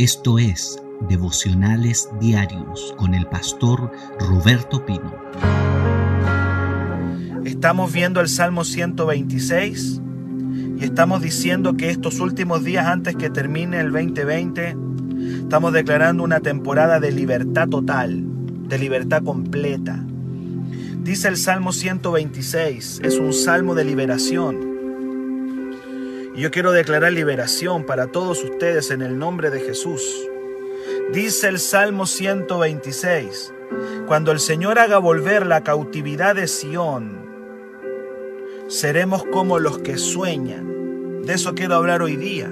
Esto es Devocionales Diarios con el pastor Roberto Pino. Estamos viendo el Salmo 126 y estamos diciendo que estos últimos días antes que termine el 2020, estamos declarando una temporada de libertad total, de libertad completa. Dice el Salmo 126, es un salmo de liberación. Y yo quiero declarar liberación para todos ustedes en el nombre de Jesús. Dice el Salmo 126, cuando el Señor haga volver la cautividad de Sión, seremos como los que sueñan. De eso quiero hablar hoy día.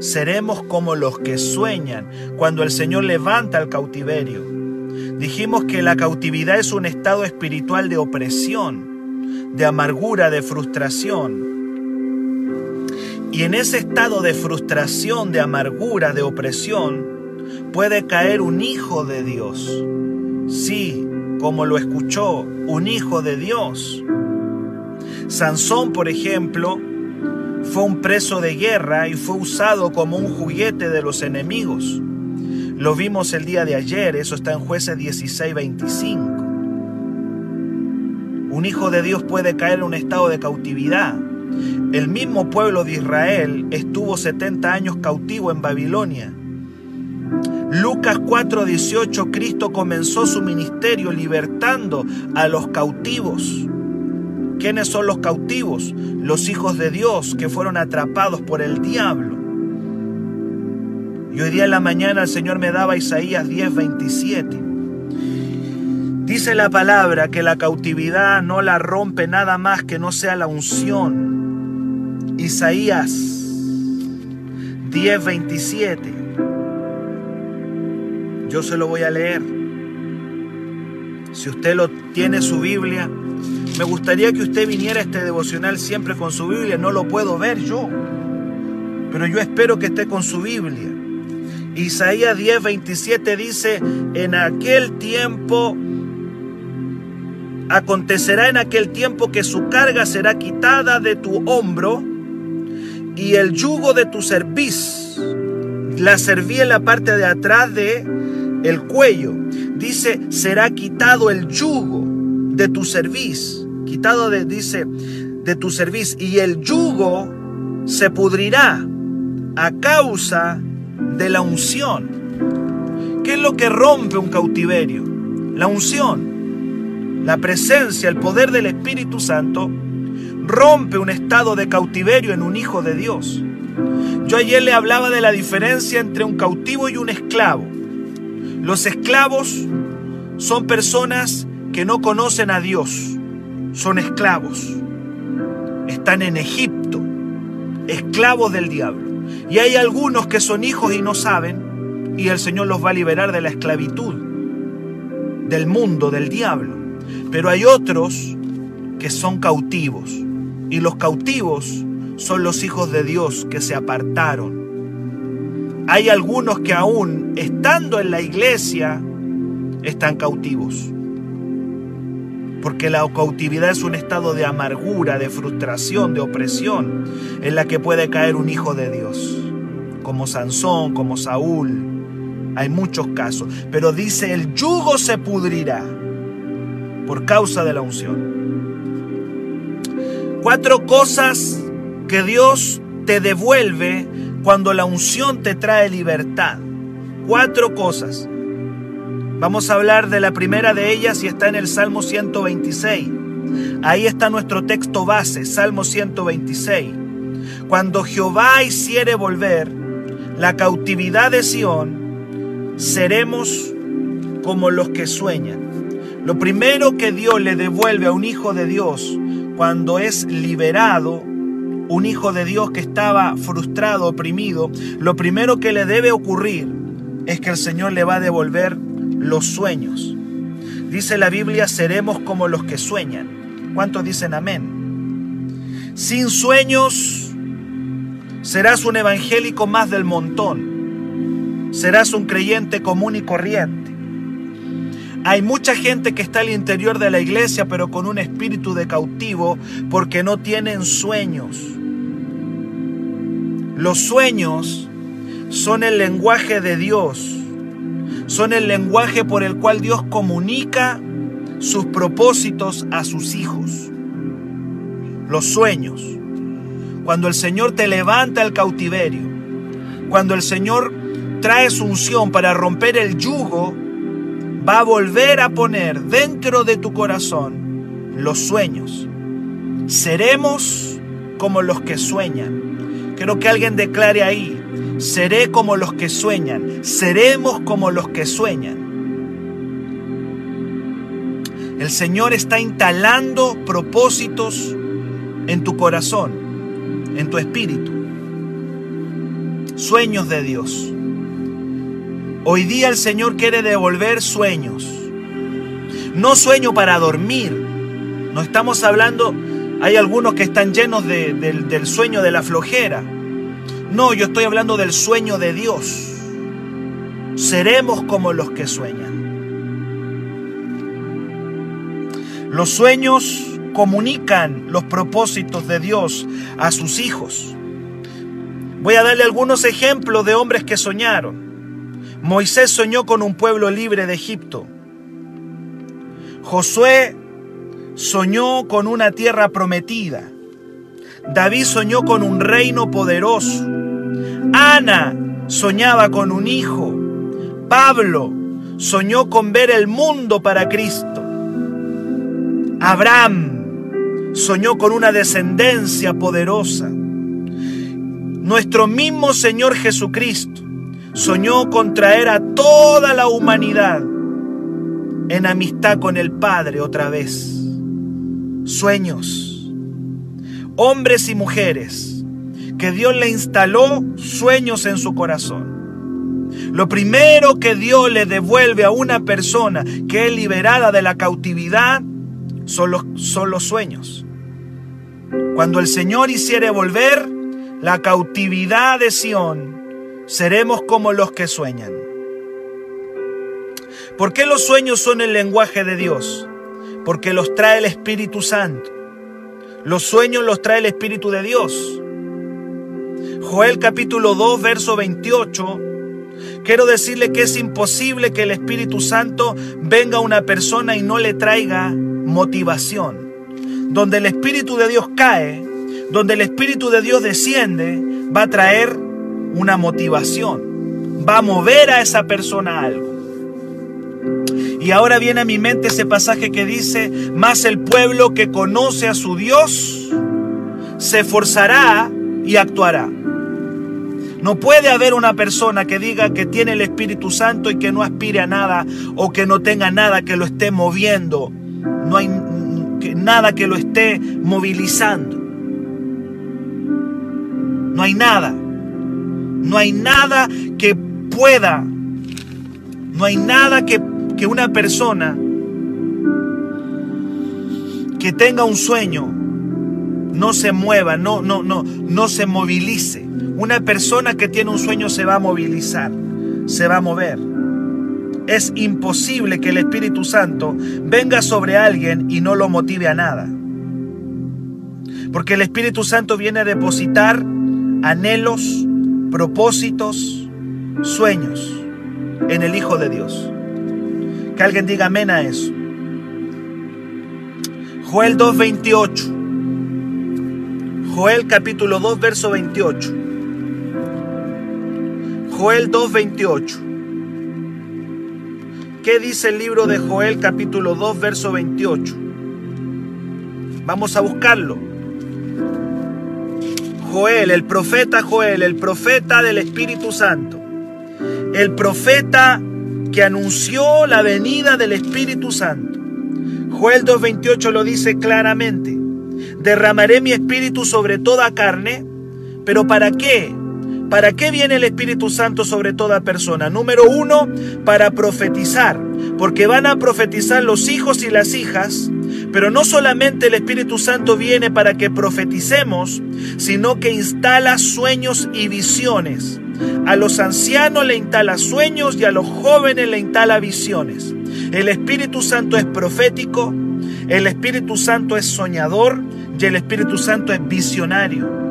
Seremos como los que sueñan cuando el Señor levanta el cautiverio. Dijimos que la cautividad es un estado espiritual de opresión, de amargura, de frustración y en ese estado de frustración, de amargura, de opresión, puede caer un hijo de Dios. Sí, como lo escuchó, un hijo de Dios. Sansón, por ejemplo, fue un preso de guerra y fue usado como un juguete de los enemigos. Lo vimos el día de ayer, eso está en jueces 16, 25. Un hijo de Dios puede caer en un estado de cautividad el mismo pueblo de Israel estuvo 70 años cautivo en Babilonia. Lucas 4:18, Cristo comenzó su ministerio libertando a los cautivos. ¿Quiénes son los cautivos? Los hijos de Dios que fueron atrapados por el diablo. Y hoy día en la mañana el Señor me daba Isaías 10:27. Dice la palabra que la cautividad no la rompe nada más que no sea la unción Isaías 10:27. Yo se lo voy a leer. Si usted lo tiene su Biblia, me gustaría que usted viniera a este devocional siempre con su Biblia. No lo puedo ver yo, pero yo espero que esté con su Biblia. Isaías 10:27 dice, en aquel tiempo Acontecerá en aquel tiempo que su carga será quitada de tu hombro y el yugo de tu cerviz. La serví en la parte de atrás de el cuello. Dice, será quitado el yugo de tu cerviz. Quitado de, dice, de tu cerviz. Y el yugo se pudrirá a causa de la unción. ¿Qué es lo que rompe un cautiverio? La unción, la presencia, el poder del Espíritu Santo rompe un estado de cautiverio en un hijo de Dios. Yo ayer le hablaba de la diferencia entre un cautivo y un esclavo. Los esclavos son personas que no conocen a Dios, son esclavos. Están en Egipto, esclavos del diablo. Y hay algunos que son hijos y no saben, y el Señor los va a liberar de la esclavitud, del mundo, del diablo. Pero hay otros que son cautivos. Y los cautivos son los hijos de Dios que se apartaron. Hay algunos que aún estando en la iglesia están cautivos. Porque la cautividad es un estado de amargura, de frustración, de opresión en la que puede caer un hijo de Dios. Como Sansón, como Saúl. Hay muchos casos. Pero dice, el yugo se pudrirá por causa de la unción. Cuatro cosas que Dios te devuelve cuando la unción te trae libertad. Cuatro cosas. Vamos a hablar de la primera de ellas y está en el Salmo 126. Ahí está nuestro texto base, Salmo 126. Cuando Jehová hiciere volver la cautividad de Sión, seremos como los que sueñan. Lo primero que Dios le devuelve a un hijo de Dios cuando es liberado un hijo de Dios que estaba frustrado, oprimido, lo primero que le debe ocurrir es que el Señor le va a devolver los sueños. Dice la Biblia, seremos como los que sueñan. ¿Cuántos dicen amén? Sin sueños serás un evangélico más del montón. Serás un creyente común y corriente. Hay mucha gente que está al interior de la iglesia, pero con un espíritu de cautivo, porque no tienen sueños. Los sueños son el lenguaje de Dios. Son el lenguaje por el cual Dios comunica sus propósitos a sus hijos. Los sueños. Cuando el Señor te levanta el cautiverio. Cuando el Señor trae su unción para romper el yugo, va a volver a poner dentro de tu corazón los sueños. Seremos como los que sueñan. Quiero que alguien declare ahí, seré como los que sueñan, seremos como los que sueñan. El Señor está instalando propósitos en tu corazón, en tu espíritu. Sueños de Dios. Hoy día el Señor quiere devolver sueños. No sueño para dormir. No estamos hablando, hay algunos que están llenos del sueño de la flojera. No, yo estoy hablando del sueño de Dios. Seremos como los que sueñan. Los sueños comunican los propósitos de Dios a sus hijos. Voy a darle algunos ejemplos de hombres que soñaron. Moisés soñó con un pueblo libre de Egipto. Josué soñó con una tierra prometida. David soñó con un reino poderoso. Ana soñaba con un hijo. Pablo soñó con ver el mundo para Cristo. Abraham soñó con una descendencia poderosa. Nuestro mismo Señor Jesucristo soñó con traer a toda la humanidad en amistad con el Padre otra vez. Sueños. Hombres y mujeres que Dios le instaló sueños en su corazón. Lo primero que Dios le devuelve a una persona que es liberada de la cautividad son los, sueños. Cuando el Señor hiciere volver la cautividad de Sión, seremos como los que sueñan. ¿Por qué los sueños son el lenguaje de Dios? Porque los trae el Espíritu Santo. Los sueños los trae el Espíritu de Dios. Joel capítulo 2, verso 28. Quiero decirle que es imposible que el Espíritu Santo venga a una persona y no le traiga motivación. Donde el Espíritu de Dios cae, donde el Espíritu de Dios desciende, va a traer una motivación. Va a mover a esa persona algo. Y ahora viene a mi mente ese pasaje que dice, más el pueblo que conoce a su Dios se esforzará y actuará. No puede haber una persona que diga que tiene el Espíritu Santo y que no aspire a nada o que no tenga nada que lo esté moviendo no hay nada que lo esté movilizando. No hay nada. No hay nada que pueda. No hay nada que, que una persona que tenga un sueño no se mueva, no, no, no, no se movilice. Una persona que tiene un sueño se va a movilizar, se va a mover. Es imposible que el Espíritu Santo venga sobre alguien y no lo motive a nada. Porque el Espíritu Santo viene a depositar anhelos, propósitos, sueños en el Hijo de Dios. Que alguien diga amén a eso. Joel 2.28. Joel capítulo 2, verso 28. Joel 2.28. ¿Qué dice el libro de Joel capítulo 2 verso 28? Vamos a buscarlo. Joel, el profeta Joel, el profeta del Espíritu Santo. El profeta que anunció la venida del Espíritu Santo. Joel 2.28 lo dice claramente. Derramaré mi espíritu sobre toda carne, pero ¿para qué? ¿Para qué viene el Espíritu Santo sobre toda persona? Número uno, para profetizar, porque van a profetizar los hijos y las hijas, pero no solamente el Espíritu Santo viene para que profeticemos, sino que instala sueños y visiones. A los ancianos le instala sueños y a los jóvenes le instala visiones. El Espíritu Santo es profético, el Espíritu Santo es soñador y el Espíritu Santo es visionario.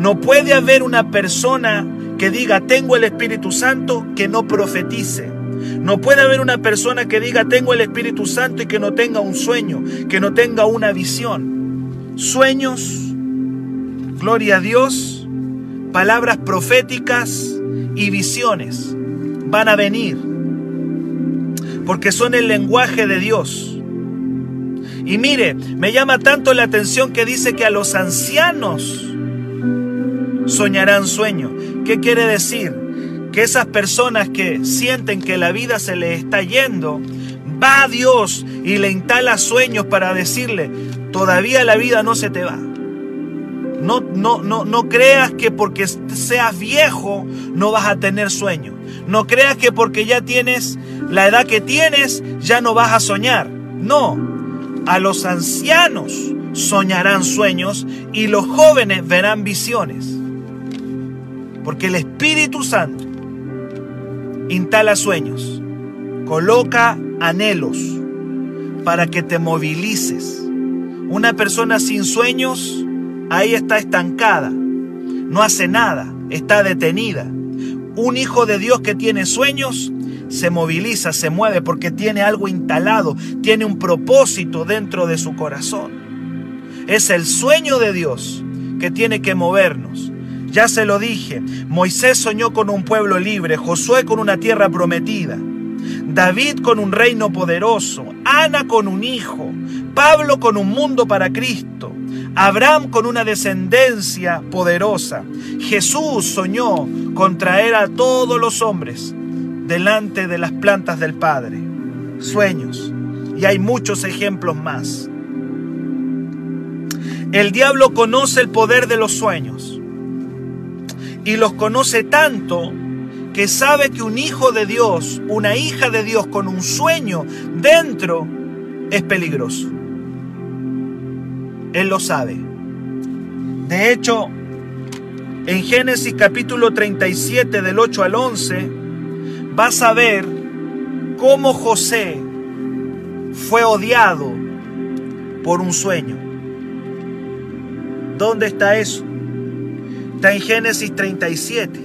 No puede haber una persona que diga tengo el Espíritu Santo que no profetice. No puede haber una persona que diga tengo el Espíritu Santo y que no tenga un sueño, que no tenga una visión. Sueños, gloria a Dios, palabras proféticas y visiones van a venir, porque son el lenguaje de Dios. Y mire, me llama tanto la atención que dice que a los ancianos soñarán sueños. ¿Qué quiere decir? Que esas personas que sienten que la vida se les está yendo, va a Dios y le instala sueños para decirle, todavía la vida no se te va. No, no, no, no creas que porque seas viejo no vas a tener sueños. No creas que porque ya tienes la edad que tienes ya no vas a soñar. No, a los ancianos soñarán sueños y los jóvenes verán visiones. Porque el Espíritu Santo instala sueños, coloca anhelos para que te movilices. Una persona sin sueños ahí está estancada, no hace nada, está detenida. Un hijo de Dios que tiene sueños se moviliza, se mueve porque tiene algo instalado, tiene un propósito dentro de su corazón. Es el sueño de Dios que tiene que movernos. Ya se lo dije, Moisés soñó con un pueblo libre, Josué con una tierra prometida, David con un reino poderoso, Ana con un hijo, Pablo con un mundo para Cristo, Abraham con una descendencia poderosa. Jesús soñó con traer a todos los hombres delante de las plantas del Padre. Sueños. Y hay muchos ejemplos más. El diablo conoce el poder de los sueños. Y los conoce tanto que sabe que un hijo de Dios, una hija de Dios con un sueño dentro es peligroso. Él lo sabe. De hecho, en Génesis capítulo 37 del 8 al 11, vas a ver cómo José fue odiado por un sueño. ¿Dónde está eso? Está en Génesis 37.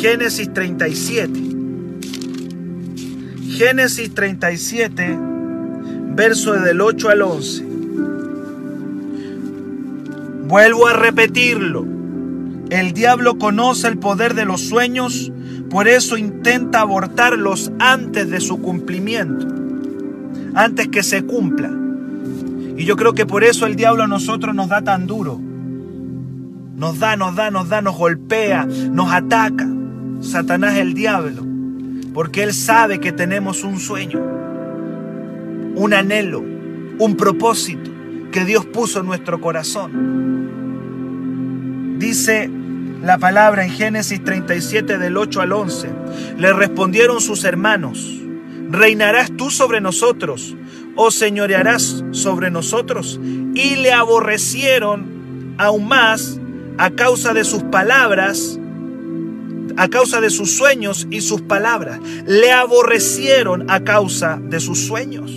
Génesis 37. Génesis 37, verso del 8 al 11. Vuelvo a repetirlo. El diablo conoce el poder de los sueños, por eso intenta abortarlos antes de su cumplimiento, antes que se cumpla. Y yo creo que por eso el diablo a nosotros nos da tan duro. Nos da, nos da, nos da, nos golpea, nos ataca. Satanás el diablo, porque él sabe que tenemos un sueño, un anhelo, un propósito que Dios puso en nuestro corazón. Dice la palabra en Génesis 37 del 8 al 11. Le respondieron sus hermanos, ¿reinarás tú sobre nosotros o señorearás sobre nosotros? Y le aborrecieron aún más a causa de sus palabras, a causa de sus sueños y sus palabras. Le aborrecieron a causa de sus sueños.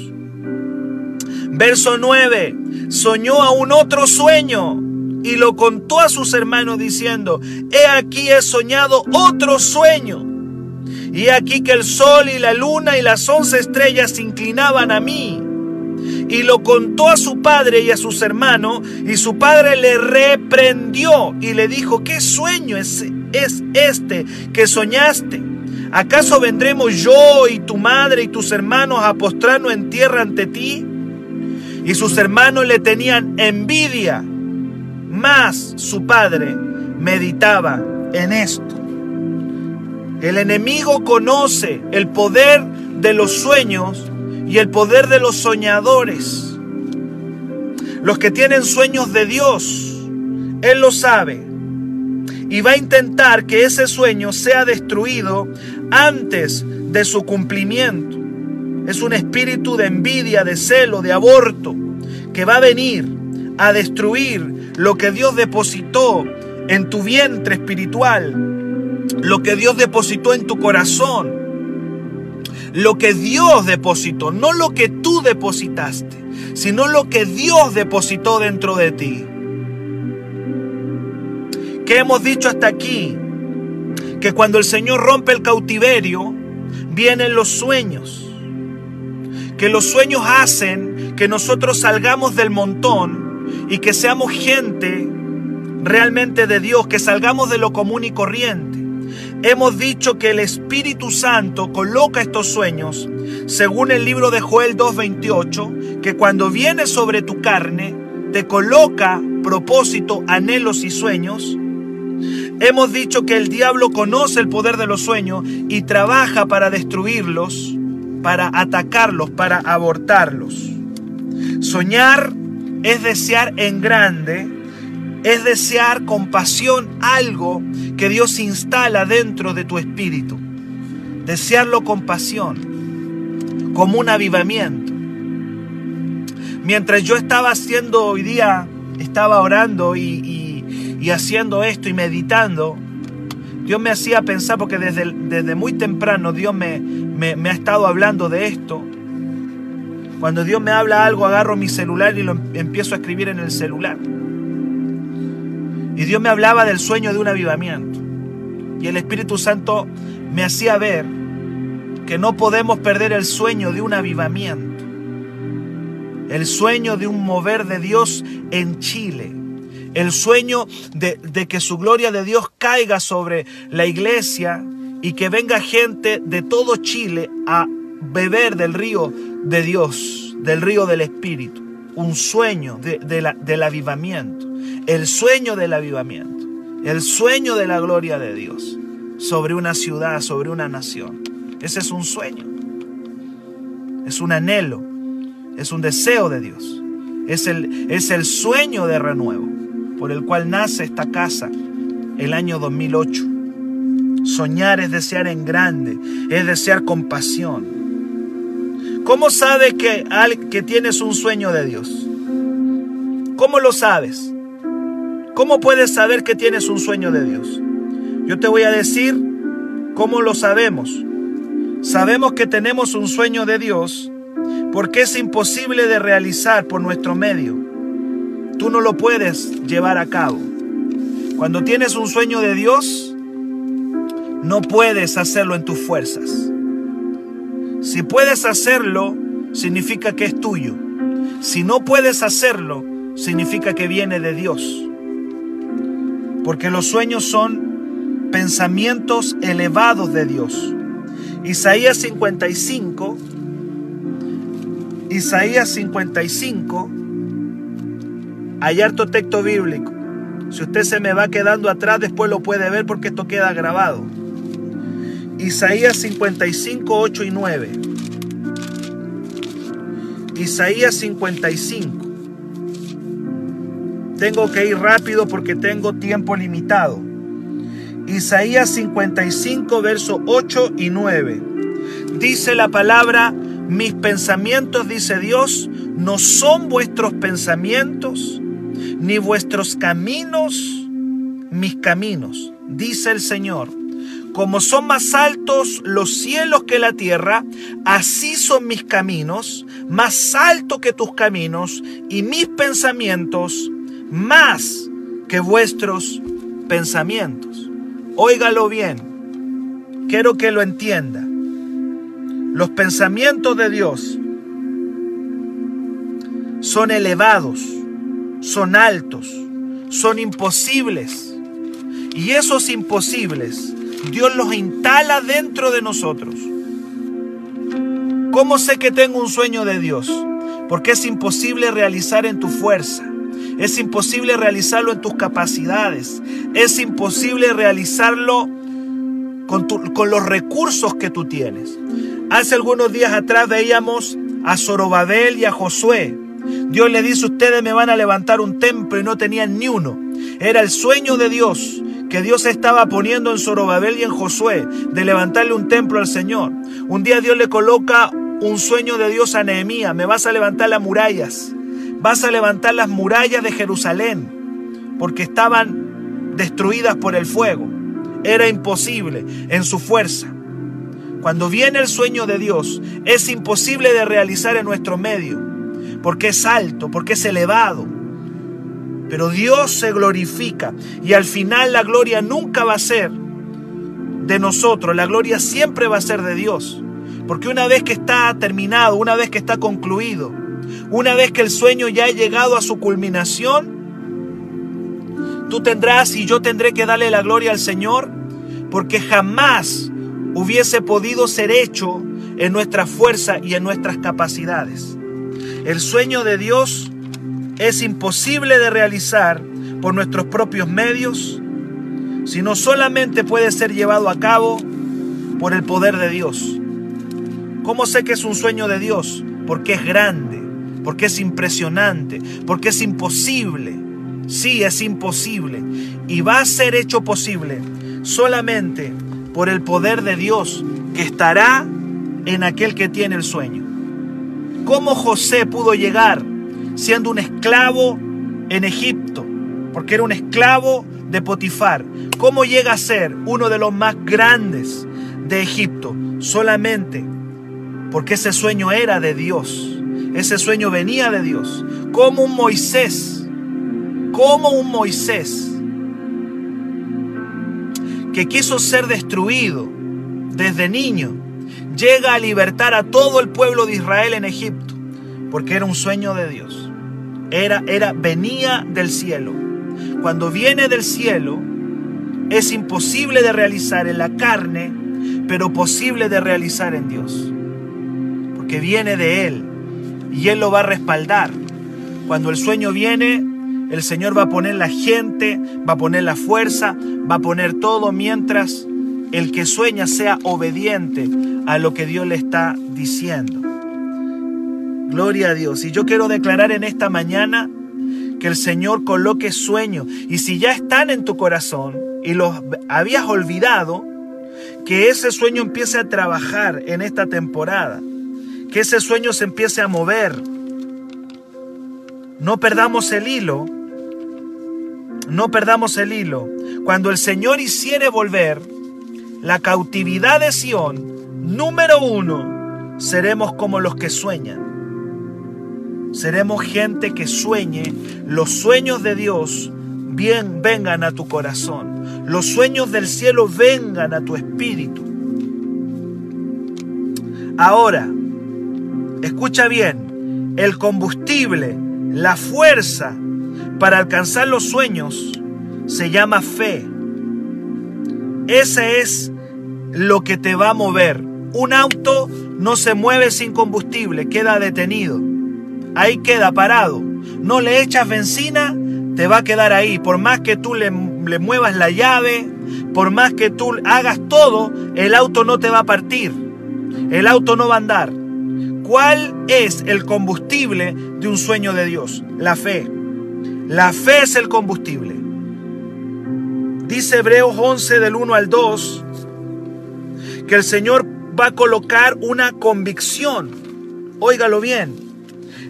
Verso 9. Soñó a un otro sueño y lo contó a sus hermanos diciendo, he aquí he soñado otro sueño. Y he aquí que el sol y la luna y las once estrellas se inclinaban a mí. Y lo contó a su padre y a sus hermanos, y su padre le reprendió y le dijo, ¿qué sueño es, es este que soñaste? ¿Acaso vendremos yo y tu madre y tus hermanos a postrarnos en tierra ante ti? Y sus hermanos le tenían envidia más su padre meditaba en esto. El enemigo conoce el poder de los sueños y el poder de los soñadores. Los que tienen sueños de Dios, Él lo sabe. Y va a intentar que ese sueño sea destruido antes de su cumplimiento. Es un espíritu de envidia, de celo, de aborto, que va a venir a destruir lo que Dios depositó en tu vientre espiritual, lo que Dios depositó en tu corazón, lo que Dios depositó, no lo que tú depositaste, sino lo que Dios depositó dentro de ti. que hemos dicho hasta aquí, que cuando el Señor rompe el cautiverio, vienen los sueños. Que los sueños hacen que nosotros salgamos del montón y que seamos gente realmente de Dios, que salgamos de lo común y corriente. Hemos dicho que el Espíritu Santo coloca estos sueños, según el libro de Joel 2.28, que cuando viene sobre tu carne, te coloca propósito, anhelos y sueños. Hemos dicho que el diablo conoce el poder de los sueños y trabaja para destruirlos, para atacarlos, para abortarlos. Soñar es desear en grande es desear con pasión algo que Dios instala dentro de tu espíritu. Desearlo con pasión, como un avivamiento. Mientras yo estaba haciendo hoy día, estaba orando y, haciendo esto y meditando, Dios me hacía pensar, porque desde, desde muy temprano Dios me, me ha estado hablando de esto. Cuando Dios me habla algo, agarro mi celular y lo empiezo a escribir en el celular. Y Dios me hablaba del sueño de un avivamiento. Y el Espíritu Santo me hacía ver que no podemos perder el sueño de un avivamiento. El sueño de un mover de Dios en Chile. El sueño de, de que su gloria de Dios caiga sobre la iglesia y que venga gente de todo Chile a beber del río de Dios, del río del Espíritu. Un sueño de, del avivamiento el sueño del avivamiento, el sueño de la gloria de Dios sobre una ciudad, sobre una nación. Ese es un sueño, es un anhelo, es un deseo de Dios, es el, es el sueño de renuevo por el cual nace esta casa el año 2008. Soñar es desear en grande, es desear con pasión. ¿Cómo sabes que, que tienes un sueño de Dios? ¿Cómo lo sabes? ¿Cómo puedes saber que tienes un sueño de Dios? Yo te voy a decir cómo lo sabemos. Sabemos que tenemos un sueño de Dios porque es imposible de realizar por nuestro medio. Tú no lo puedes llevar a cabo. Cuando tienes un sueño de Dios, no puedes hacerlo en tus fuerzas. Si puedes hacerlo, significa que es tuyo. Si no puedes hacerlo, significa que viene de Dios porque los sueños son pensamientos elevados de Dios. Isaías 55, Isaías 55, hay harto texto bíblico. Si usted se me va quedando atrás, después lo puede ver porque esto queda grabado. Isaías 55, 8 y 9. Isaías 55. Tengo que ir rápido porque tengo tiempo limitado. Isaías 55, versos 8 y 9. Dice la palabra, mis pensamientos, dice Dios, no son vuestros pensamientos, ni vuestros caminos, mis caminos, dice el Señor. Como son más altos los cielos que la tierra, así son mis caminos, más alto que tus caminos, y mis pensamientos más que vuestros pensamientos. Óigalo bien. Quiero que lo entienda. Los pensamientos de Dios son elevados, son altos, son imposibles. Y esos imposibles, Dios los instala dentro de nosotros. ¿Cómo sé que tengo un sueño de Dios? Porque es imposible realizar en tu fuerza. Es imposible realizarlo en tus capacidades. Es imposible realizarlo con, los recursos que tú tienes. Hace algunos días atrás veíamos a Zorobabel y a Josué. Dios le dice, ustedes me van a levantar un templo y no tenían ni uno. Era el sueño de Dios que Dios estaba poniendo en Zorobabel y en Josué de levantarle un templo al Señor. Un día Dios le coloca un sueño de Dios a Nehemías, me vas a levantar las murallas vas a levantar las murallas de Jerusalén, porque estaban destruidas por el fuego. Era imposible en su fuerza. Cuando viene el sueño de Dios, es imposible de realizar en nuestro medio, porque es alto, porque es elevado. Pero Dios se glorifica y al final la gloria nunca va a ser de nosotros, la gloria siempre va a ser de Dios. Porque una vez que está terminado, una vez que está concluido, una vez que el sueño ya ha llegado a su culminación, tú tendrás y yo tendré que darle la gloria al Señor, porque jamás hubiese podido ser hecho en nuestra fuerza y en nuestras capacidades. El sueño de Dios es imposible de realizar por nuestros propios medios, sino solamente puede ser llevado a cabo por el poder de Dios. ¿Cómo sé que es un sueño de Dios? Porque es grande, porque es impresionante, porque es imposible. Sí, es imposible. Y va a ser hecho posible solamente por el poder de Dios que estará en aquel que tiene el sueño. ¿Cómo José pudo llegar siendo un esclavo en Egipto? Porque era un esclavo de Potifar. ¿Cómo llega a ser uno de los más grandes de Egipto? Solamente porque ese sueño era de Dios. Ese sueño venía de Dios. Como un Moisés. Como un Moisés que quiso ser destruido desde niño llega a libertar a todo el pueblo de Israel en Egipto, porque era un sueño de Dios. Era, era, venía del cielo. Cuando viene del cielo, es imposible de realizar en la carne, pero posible de realizar en Dios. Porque viene de Él y Él lo va a respaldar. Cuando el sueño viene, el Señor va a poner la gente, va a poner la fuerza, va a poner todo mientras el que sueña sea obediente a lo que Dios le está diciendo. Gloria a Dios. Y yo quiero declarar en esta mañana que el Señor coloque sueños. Y si ya están en tu corazón y los habías olvidado, que ese sueño empiece a trabajar en esta temporada. Que ese sueño se empiece a mover. No perdamos el hilo. No perdamos el hilo. Cuando el Señor hiciere volver la cautividad de Sión, número uno, seremos como los que sueñan. Seremos gente que sueñe los sueños de Dios bien vengan a tu corazón. Los sueños del cielo vengan a tu espíritu. Ahora, escucha bien, el combustible, la fuerza para alcanzar los sueños se llama fe. Ese es lo que te va a mover. Un auto no se mueve sin combustible, queda detenido. Ahí queda parado. No le echas benzina, te va a quedar ahí. Por más que tú le, muevas la llave, por más que tú hagas todo, el auto no te va a partir. El auto no va a andar. ¿Cuál es el combustible de un sueño de Dios? La fe. La fe es el combustible. Dice Hebreos 11 del 1 al 2 que el Señor va a colocar una convicción. Óigalo bien.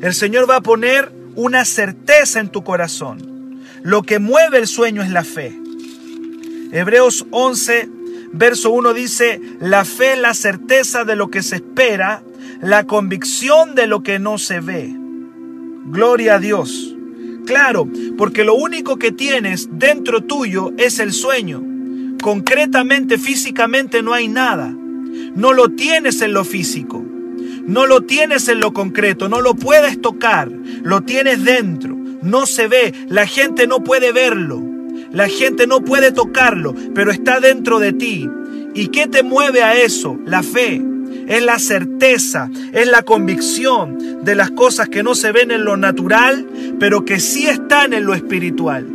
El Señor va a poner una certeza en tu corazón. Lo que mueve el sueño es la fe. Hebreos 11, verso 1 dice, la fe es la certeza de lo que se espera, la convicción de lo que no se ve. Gloria a Dios. Claro, porque lo único que tienes dentro tuyo es el sueño. Concretamente, físicamente no hay nada. No lo tienes en lo físico. No lo tienes en lo concreto. No lo puedes tocar. Lo tienes dentro. No se ve. La gente no puede verlo. La gente no puede tocarlo, pero está dentro de ti. ¿Y qué te mueve a eso? La fe es la certeza, es la convicción de las cosas que no se ven en lo natural, pero que sí están en lo espiritual.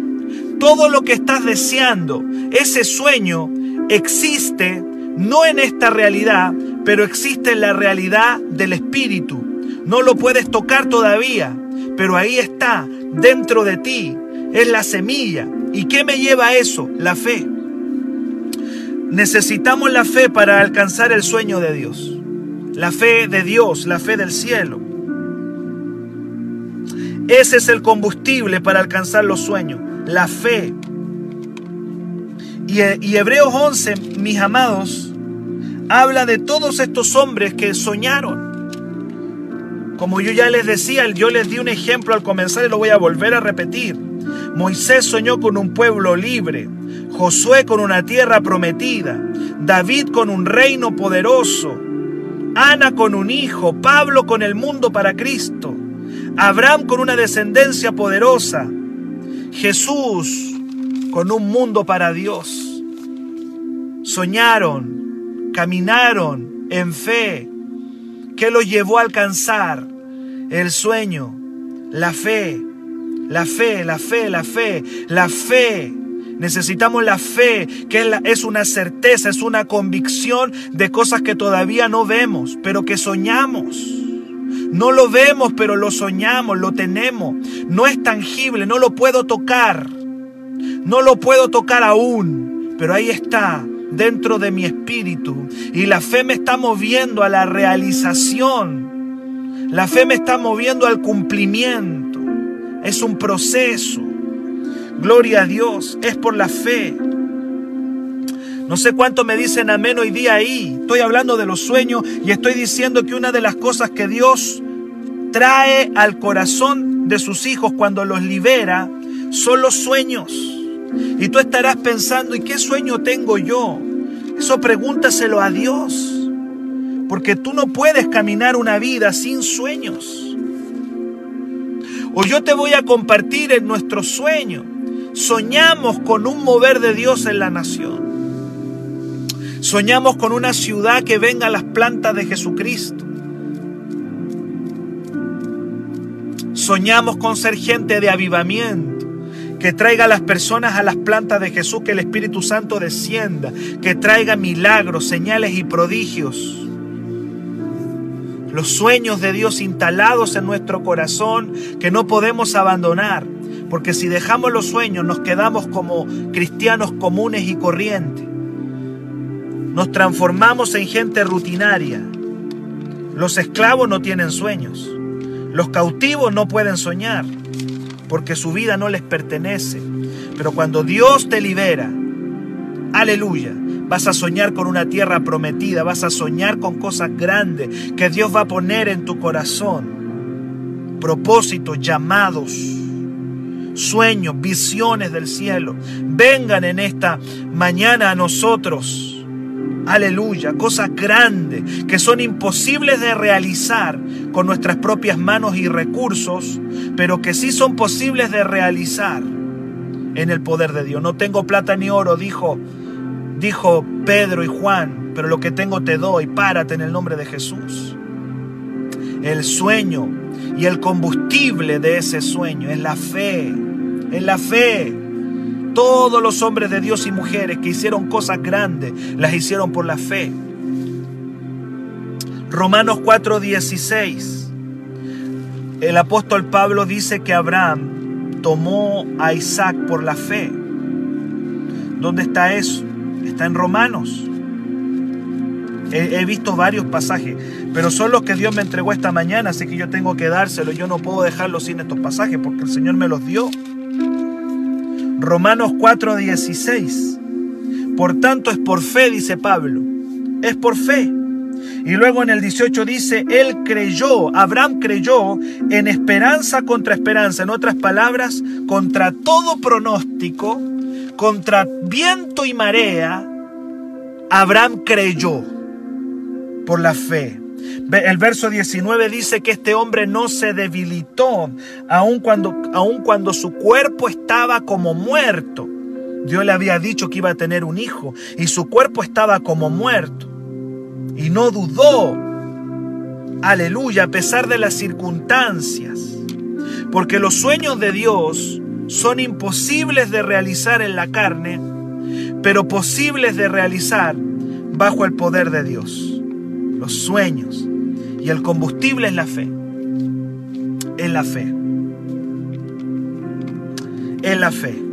Todo lo que estás deseando, ese sueño, existe no en esta realidad, pero existe la realidad del espíritu. No lo puedes tocar todavía, pero ahí está, dentro de ti. Es la semilla. ¿Y qué me lleva a eso? La fe. Necesitamos la fe para alcanzar el sueño de Dios la fe de Dios, la fe del cielo. Ese es el combustible para alcanzar los sueños, la fe. Y, Hebreos 11, mis amados, habla de todos estos hombres que soñaron. Como yo ya les decía, yo les di un ejemplo al comenzar y lo voy a volver a repetir. Moisés soñó con un pueblo libre, Josué con una tierra prometida, David con un reino poderoso, Ana con un hijo, Pablo con el mundo para Cristo, Abraham con una descendencia poderosa, Jesús con un mundo para Dios. Soñaron, caminaron en fe. ¿Qué los llevó a alcanzar el sueño? La fe, la fe, la fe, la fe, la fe. Necesitamos la fe, que es, una certeza, es una convicción de cosas que todavía no vemos, pero que soñamos. No lo vemos, pero lo soñamos, lo tenemos. No es tangible, no lo puedo tocar. No lo puedo tocar aún, pero ahí está, dentro de mi espíritu. Y la fe me está moviendo a la realización. La fe me está moviendo al cumplimiento. Es un proceso. Gloria a Dios, es por la fe. No sé cuánto me dicen amén hoy día ahí. Estoy hablando de los sueños y estoy diciendo que una de las cosas que Dios trae al corazón de sus hijos cuando los libera son los sueños. Y tú estarás pensando, ¿y qué sueño tengo yo? Eso pregúntaselo a Dios. Porque tú no puedes caminar una vida sin sueños. O yo te voy a compartir en nuestro sueño. Soñamos con un mover de Dios en la nación. Soñamos con una ciudad que venga a las plantas de Jesucristo. Soñamos con ser gente de avivamiento, que traiga a las personas a las plantas de Jesús, que el Espíritu Santo descienda, que traiga milagros, señales y prodigios. Los sueños de Dios instalados en nuestro corazón que no podemos abandonar, porque si dejamos los sueños nos quedamos como cristianos comunes y corrientes. Nos transformamos en gente rutinaria. Los esclavos no tienen sueños. Los cautivos no pueden soñar porque su vida no les pertenece. Pero cuando Dios te libera, aleluya, vas a soñar con una tierra prometida, vas a soñar con cosas grandes que Dios va a poner en tu corazón. Propósitos, llamados, sueños, visiones del cielo. Vengan en esta mañana a nosotros aleluya, cosas grandes que son imposibles de realizar con nuestras propias manos y recursos, pero que sí son posibles de realizar en el poder de Dios. No tengo plata ni oro, dijo, dijo Pedro y Juan, pero lo que tengo te doy, párate en el nombre de Jesús. El sueño y el combustible de ese sueño es la fe, es la fe. Todos los hombres de Dios y mujeres que hicieron cosas grandes, las hicieron por la fe. Romanos 4:16. El apóstol Pablo dice que Abraham tomó a Isaac por la fe. ¿Dónde está eso? Está en Romanos. He, visto varios pasajes, pero son los que Dios me entregó esta mañana, así que yo tengo que dárselo. Yo no puedo dejarlo sin estos pasajes porque el Señor me los dio. Romanos 4:16. Por tanto es por fe, dice Pablo. Es por fe. Y luego en el 18 dice, Él creyó, Abraham creyó en esperanza contra esperanza. En otras palabras, contra todo pronóstico, contra viento y marea, Abraham creyó por la fe. El verso 19 dice que este hombre no se debilitó, aun cuando, cuando su cuerpo estaba como muerto. Dios le había dicho que iba a tener un hijo y su cuerpo estaba como muerto. Y no dudó, aleluya, a pesar de las circunstancias. Porque los sueños de Dios son imposibles de realizar en la carne, pero posibles de realizar bajo el poder de Dios los sueños. Y el combustible es la fe. Es la fe. Es la fe.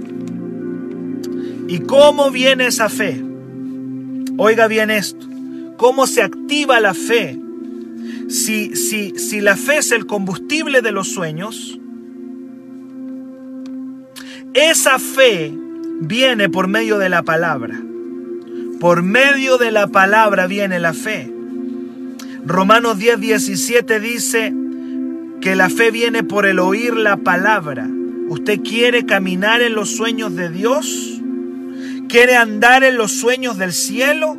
¿Y cómo viene esa fe? Oiga bien esto. ¿Cómo se activa la fe? Si, si, si la fe es el combustible de los sueños, esa fe viene por medio de la palabra. Por medio de la palabra viene la fe. Romanos 10, 17 dice que la fe viene por el oír la palabra. ¿Usted quiere caminar en los sueños de Dios? ¿Quiere andar en los sueños del cielo?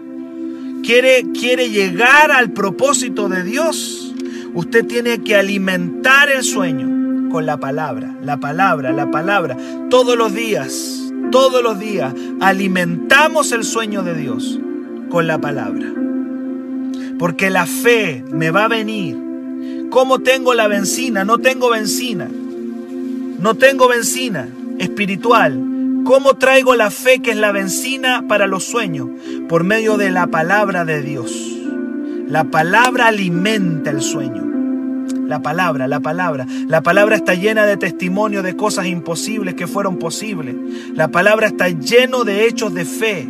¿Quiere, quiere llegar al propósito de Dios? Usted tiene que alimentar el sueño con la palabra, la palabra, la palabra. Todos los días, todos los días alimentamos el sueño de Dios con la palabra. Porque la fe me va a venir. ¿Cómo tengo la benzina? No tengo benzina. No tengo benzina espiritual. ¿Cómo traigo la fe que es la benzina para los sueños? Por medio de la palabra de Dios. La palabra alimenta el sueño. La palabra, la palabra. La palabra está llena de testimonio de cosas imposibles que fueron posibles. La palabra está lleno de hechos de fe.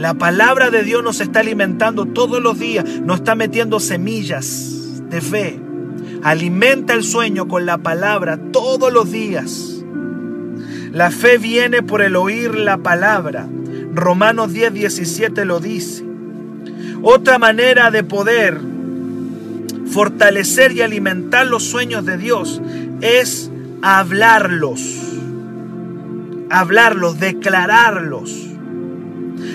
La palabra de Dios nos está alimentando todos los días, nos está metiendo semillas de fe. Alimenta el sueño con la palabra todos los días. La fe viene por el oír la palabra. Romanos 10, 17 lo dice. Otra manera de poder fortalecer y alimentar los sueños de Dios es hablarlos. Hablarlos, declararlos.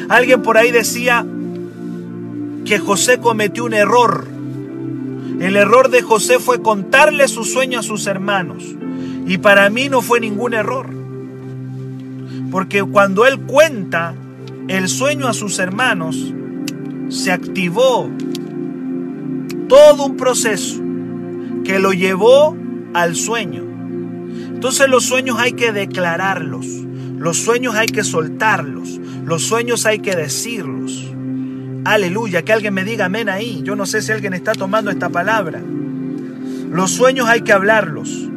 Alguien por ahí decía que José cometió un error. El error de José fue contarle su sueño a sus hermanos. Y para mí no fue ningún error. Porque cuando él cuenta el sueño a sus hermanos, se activó todo un proceso que lo llevó al sueño. Entonces los sueños hay que declararlos, los sueños hay que soltarlos, los sueños hay que decirlos. Aleluya, que alguien me diga amén ahí. Yo no sé si alguien está tomando esta palabra. Los sueños hay que hablarlos.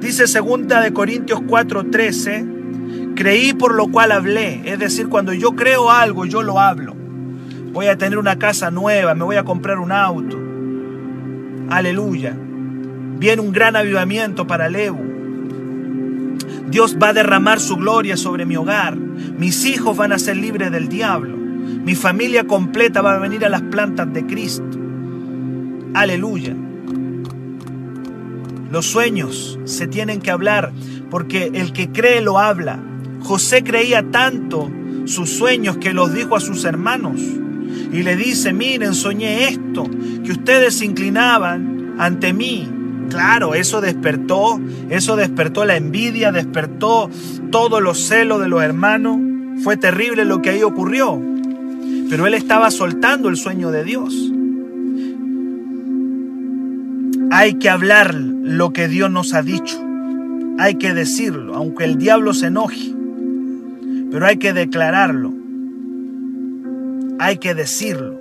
Dice segunda de Corintios 4:13, creí por lo cual hablé, es decir, cuando yo creo algo, yo lo hablo. Voy a tener una casa nueva, me voy a comprar un auto. Aleluya. Viene un gran avivamiento para Lebu. Dios va a derramar su gloria sobre mi hogar. Mis hijos van a ser libres del diablo. Mi familia completa va a venir a las plantas de Cristo. Aleluya. Los sueños se tienen que hablar porque el que cree lo habla. José creía tanto sus sueños que los dijo a sus hermanos. Y le dice, miren, soñé esto, que ustedes se inclinaban ante mí Claro, eso despertó, eso despertó la envidia, despertó todos los celos de los hermanos. Fue terrible lo que ahí ocurrió. Pero él estaba soltando el sueño de Dios. Hay que hablar lo que Dios nos ha dicho. Hay que decirlo, aunque el diablo se enoje. Pero hay que declararlo. Hay que decirlo.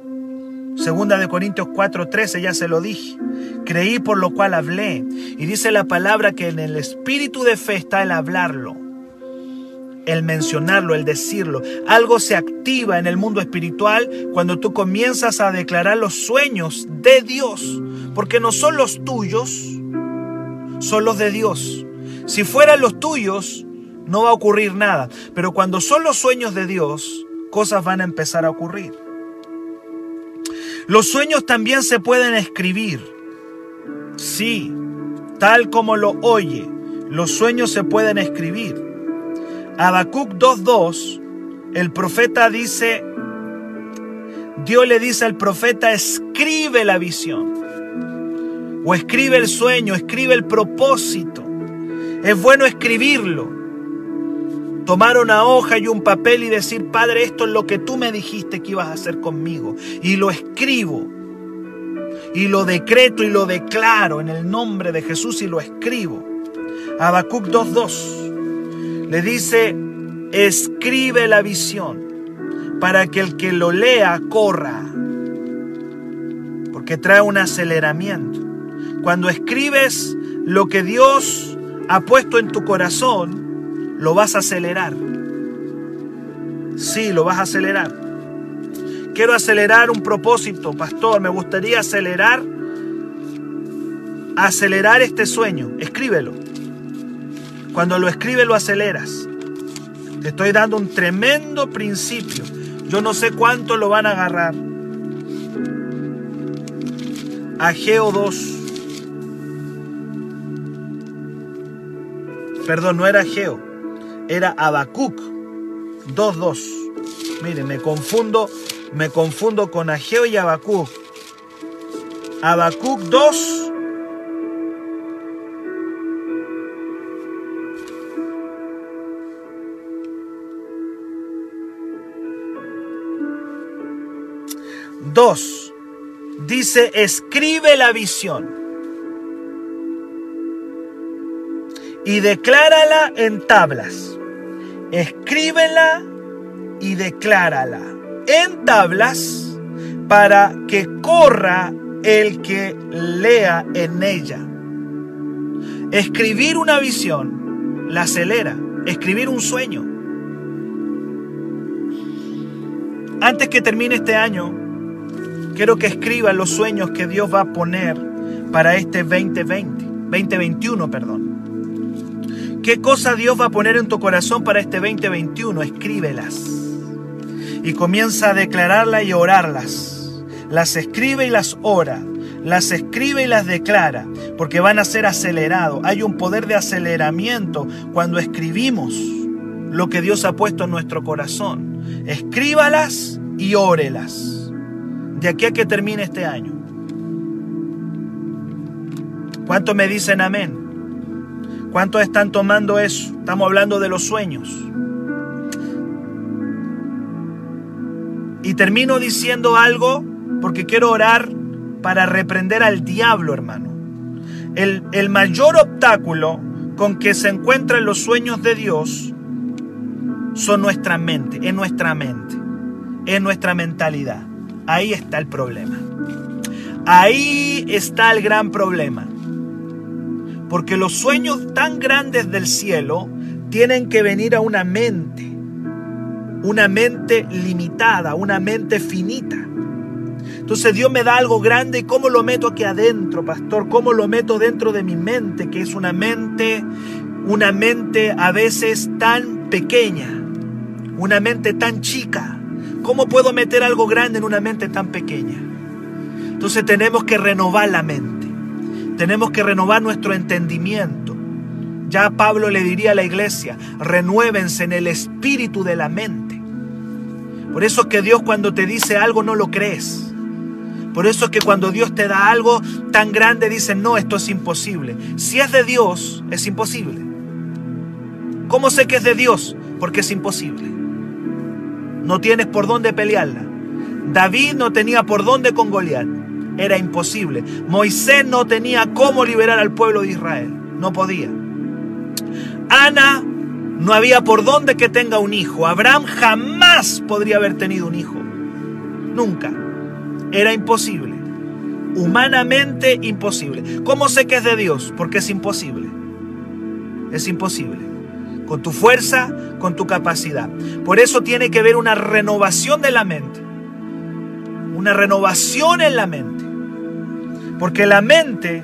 Segunda de Corintios 4:13 ya se lo dije. Creí por lo cual hablé. Y dice la palabra que en el espíritu de fe está el hablarlo, el mencionarlo, el decirlo. Algo se activa en el mundo espiritual cuando tú comienzas a declarar los sueños de Dios. Porque no son los tuyos, son los de Dios. Si fueran los tuyos, no va a ocurrir nada. Pero cuando son los sueños de Dios, cosas van a empezar a ocurrir. Los sueños también se pueden escribir. Sí, tal como lo oye, los sueños se pueden escribir. Habacuc 2.2, el profeta dice, Dios le dice al profeta, escribe la visión. O escribe el sueño, escribe el propósito. Es bueno escribirlo tomar una hoja y un papel y decir, Padre, esto es lo que tú me dijiste que ibas a hacer conmigo. Y lo escribo. Y lo decreto y lo declaro en el nombre de Jesús y lo escribo. Habacuc 2.2 le dice, escribe la visión para que el que lo lea corra. Porque trae un aceleramiento. Cuando escribes lo que Dios ha puesto en tu corazón, lo vas a acelerar. Sí, lo vas a acelerar. Quiero acelerar un propósito, pastor. Me gustaría acelerar, acelerar este sueño. Escríbelo. Cuando lo escribes lo aceleras. Te estoy dando un tremendo principio. Yo no sé cuánto lo van a agarrar. Ageo 2. Perdón, no era Ageo, era Habacuc 2.2. Miren, me confundo, me confundo con Ageo y Habacuc. Habacuc 2. Dos, dice, escribe la visión y declárala en tablas. Escríbela y declárala en tablas para que corra el que lea en ella. Escribir una visión la acelera. Escribir un sueño. Antes que termine este año, Quiero que escriba los sueños que Dios va a poner para este 2020, 2021, perdón. ¿Qué cosa Dios va a poner en tu corazón para este 2021? Escríbelas. Y comienza a declararlas y orarlas. Las escribe y las ora. Las escribe y las declara. Porque van a ser acelerados. Hay un poder de aceleramiento cuando escribimos lo que Dios ha puesto en nuestro corazón. Escríbalas y órelas de aquí a que termine este año. ¿Cuántos me dicen amén? ¿Cuántos están tomando eso? Estamos hablando de los sueños. Termino diciendo algo porque quiero orar para reprender al diablo, hermano. El, el mayor obstáculo con que se encuentran los sueños de Dios son nuestra mente, en nuestra mente, en nuestra mentalidad. Ahí está el problema. Ahí está el gran problema. Porque los sueños tan grandes del cielo tienen que venir a una mente. Una mente limitada, una mente finita. Entonces Dios me da algo grande y cómo lo meto aquí adentro, pastor, cómo lo meto dentro de mi mente, que es una mente, una mente a veces tan pequeña, una mente tan chica. ¿Cómo puedo meter algo grande en una mente tan pequeña? Entonces tenemos que renovar la mente. Tenemos que renovar nuestro entendimiento. Ya Pablo le diría a la iglesia, renuévense en el espíritu de la mente. Por eso es que Dios cuando te dice algo no lo crees. Por eso es que cuando Dios te da algo tan grande dice, no, esto es imposible. Si es de Dios, es imposible. ¿Cómo sé que es de Dios? Porque es imposible no tienes por dónde pelearla. David no tenía por dónde con Goliat. Era imposible. Moisés no tenía cómo liberar al pueblo de Israel. No podía. Ana no había por dónde que tenga un hijo. Abraham jamás podría haber tenido un hijo. Nunca. Era imposible. Humanamente imposible. ¿Cómo sé que es de Dios? Porque es imposible. Es imposible con tu fuerza, con tu capacidad. Por eso tiene que haber una renovación de la mente. Una renovación en la mente. Porque la mente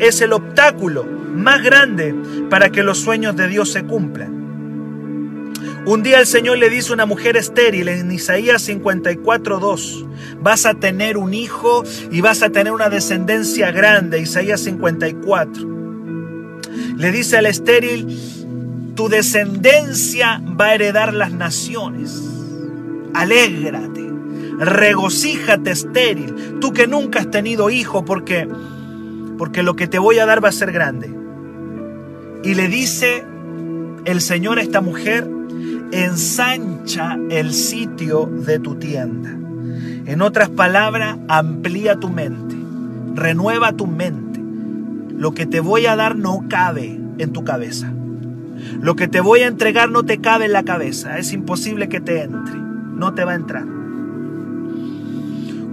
es el obstáculo más grande para que los sueños de Dios se cumplan. Un día el Señor le dice a una mujer estéril en Isaías 54:2, vas a tener un hijo y vas a tener una descendencia grande, Isaías 54. Le dice al estéril, tu descendencia va a heredar las naciones. Alégrate, regocíjate estéril, tú que nunca has tenido hijo, porque porque lo que te voy a dar va a ser grande. Y le dice el Señor a esta mujer, ensancha el sitio de tu tienda. En otras palabras, amplía tu mente, renueva tu mente. Lo que te voy a dar no cabe en tu cabeza. Lo que te voy a entregar no te cabe en la cabeza, es imposible que te entre, no te va a entrar.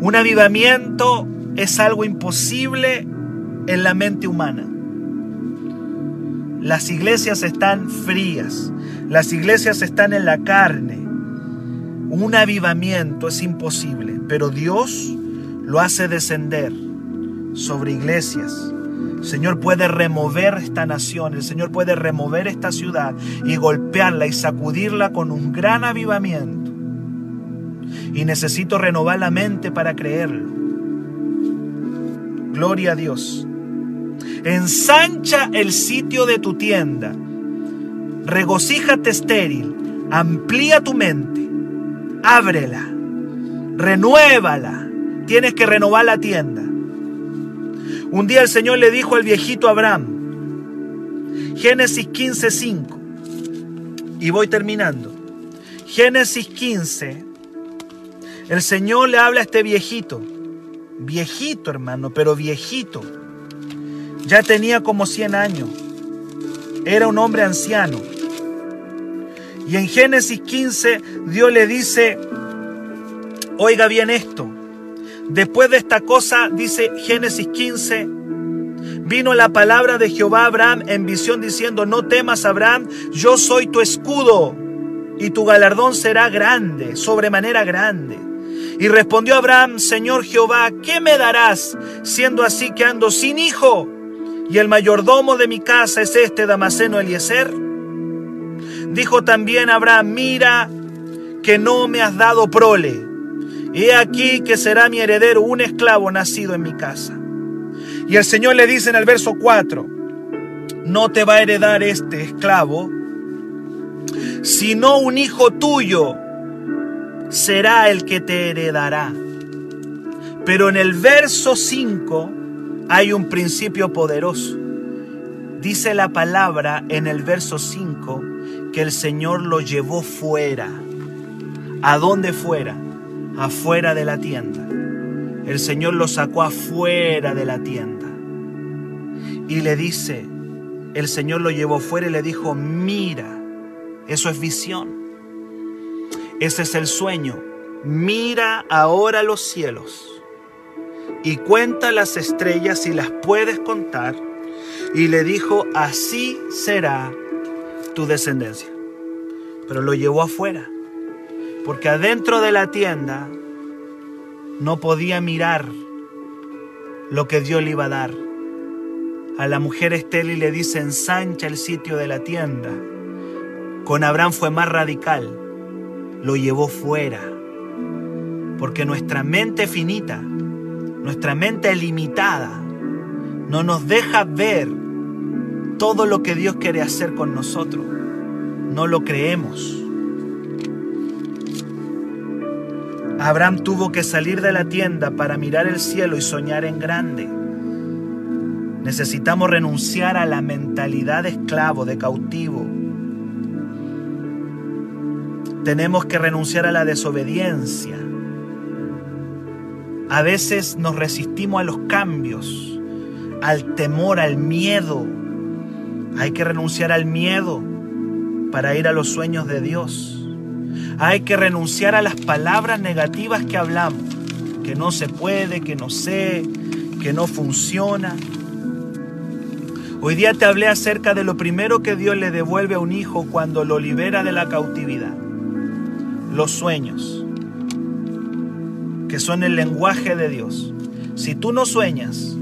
Un avivamiento es algo imposible en la mente humana. Las iglesias están frías, las iglesias están en la carne. Un avivamiento es imposible, pero Dios lo hace descender sobre iglesias el Señor puede remover esta nación, el Señor puede remover esta ciudad y golpearla y sacudirla con un gran avivamiento. Y necesito renovar la mente para creerlo. Gloria a Dios. Ensancha el sitio de tu tienda. regocíjate estéril, amplía tu mente, ábrela, renuévala. Tienes que renovar la tienda. Un día el Señor le dijo al viejito Abraham, Génesis 15:5, y voy terminando. Génesis 15, el Señor le habla a este viejito, viejito hermano, pero viejito. Ya tenía como 100 años, era un hombre anciano. Y en Génesis 15 Dios le dice, oiga bien esto, después de esta cosa, dice Génesis 15, vino la palabra de Jehová a Abraham en visión diciendo, no temas Abraham, yo soy tu escudo y tu galardón será grande, sobremanera grande. Y respondió Abraham, Señor Jehová, ¿qué me darás siendo así que ando sin hijo? Y el mayordomo de mi casa es este Damaseno Eliezer. Dijo también Abraham, mira que no me has dado prole. He aquí que será mi heredero un esclavo nacido en mi casa. Y el Señor le dice en el verso 4, no te va a heredar este esclavo, sino un hijo tuyo será el que te heredará. Pero en el verso 5 hay un principio poderoso. Dice la palabra en el verso 5 que el Señor lo llevó fuera. ¿A dónde fuera? Afuera de la tienda. El Señor lo sacó afuera de la tienda. Y le dice, el Señor lo llevó fuera y le dijo, mira, eso es visión. Ese es el sueño. Mira ahora los cielos y cuenta las estrellas si las puedes contar. Y le dijo, así será tu descendencia. Pero lo llevó afuera, porque adentro de la tienda no podía mirar lo que Dios le iba a dar. A la mujer y le dice, ensancha el sitio de la tienda. Con Abraham fue más radical, lo llevó fuera, porque nuestra mente finita, nuestra mente limitada, no nos deja ver todo lo que Dios quiere hacer con nosotros. No lo creemos. Abraham tuvo que salir de la tienda para mirar el cielo y soñar en grande. Necesitamos renunciar a la mentalidad de esclavo, de cautivo. Tenemos que renunciar a la desobediencia. A veces nos resistimos a los cambios, al temor, al miedo. Hay que renunciar al miedo para ir a los sueños de Dios. Hay que renunciar a las palabras negativas que hablamos, que no se puede, que no sé, que no funciona. Hoy día te hablé acerca de lo primero que Dios le devuelve a un hijo cuando lo libera de la cautividad. Los sueños, que son el lenguaje de Dios. Si tú no sueñas,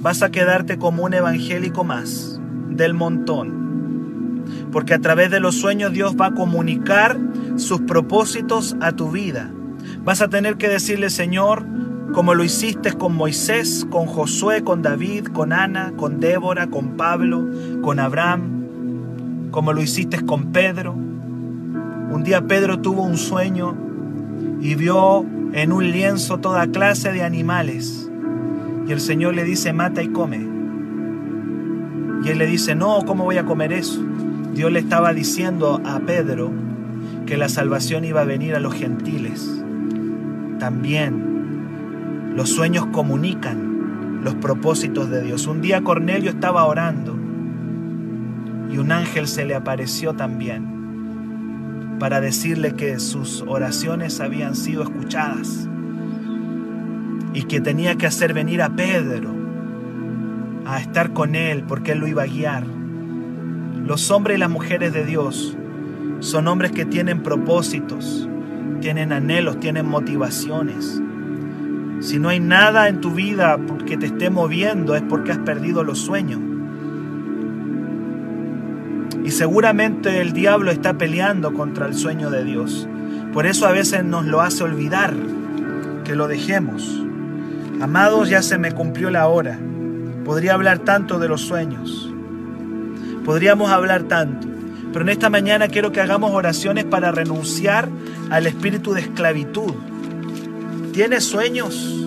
vas a quedarte como un evangélico más del montón porque a través de los sueños Dios va a comunicar sus propósitos a tu vida. Vas a tener que decirle, Señor, como lo hiciste con Moisés, con Josué, con David, con Ana, con Débora, con Pablo, con Abraham, como lo hiciste con Pedro. Un día Pedro tuvo un sueño y vio en un lienzo toda clase de animales. Y el Señor le dice, mata y come. Y él le dice, no, ¿cómo voy a comer eso? Dios le estaba diciendo a Pedro que la salvación iba a venir a los gentiles. También los sueños comunican los propósitos de Dios. Un día Cornelio estaba orando y un ángel se le apareció también para decirle que sus oraciones habían sido escuchadas y que tenía que hacer venir a Pedro a estar con él porque él lo iba a guiar. Los hombres y las mujeres de Dios son hombres que tienen propósitos, tienen anhelos, tienen motivaciones. Si no hay nada en tu vida que te esté moviendo es porque has perdido los sueños. Y seguramente el diablo está peleando contra el sueño de Dios. Por eso a veces nos lo hace olvidar que lo dejemos. Amados, ya se me cumplió la hora. Podría hablar tanto de los sueños. Podríamos hablar tanto, Pero en esta mañana quiero que hagamos oraciones para renunciar al espíritu de esclavitud. ¿Tienes sueños?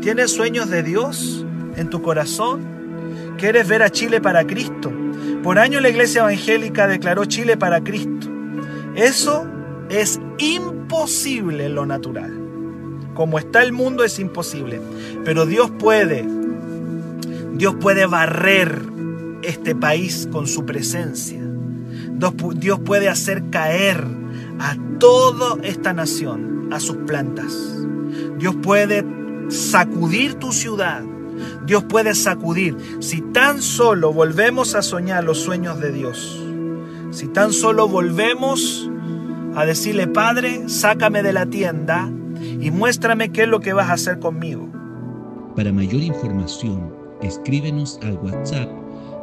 ¿Tienes sueños de Dios en tu corazón? ¿Quieres ver a Chile para Cristo? Por años la iglesia evangélica declaró Chile para Cristo. Eso es imposible en lo natural. Como está el mundo es imposible. Pero Dios puede. Dios puede barrer este país con su presencia. Dios puede hacer caer a toda esta nación a sus plantas. Dios puede sacudir tu ciudad. Dios puede sacudir. Si tan solo volvemos a soñar los sueños de Dios. Si tan solo volvemos a decirle, Padre, sácame de la tienda y muéstrame qué es lo que vas a hacer conmigo. Para mayor información, escríbenos al WhatsApp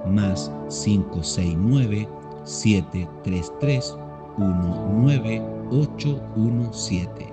más 569 733 19817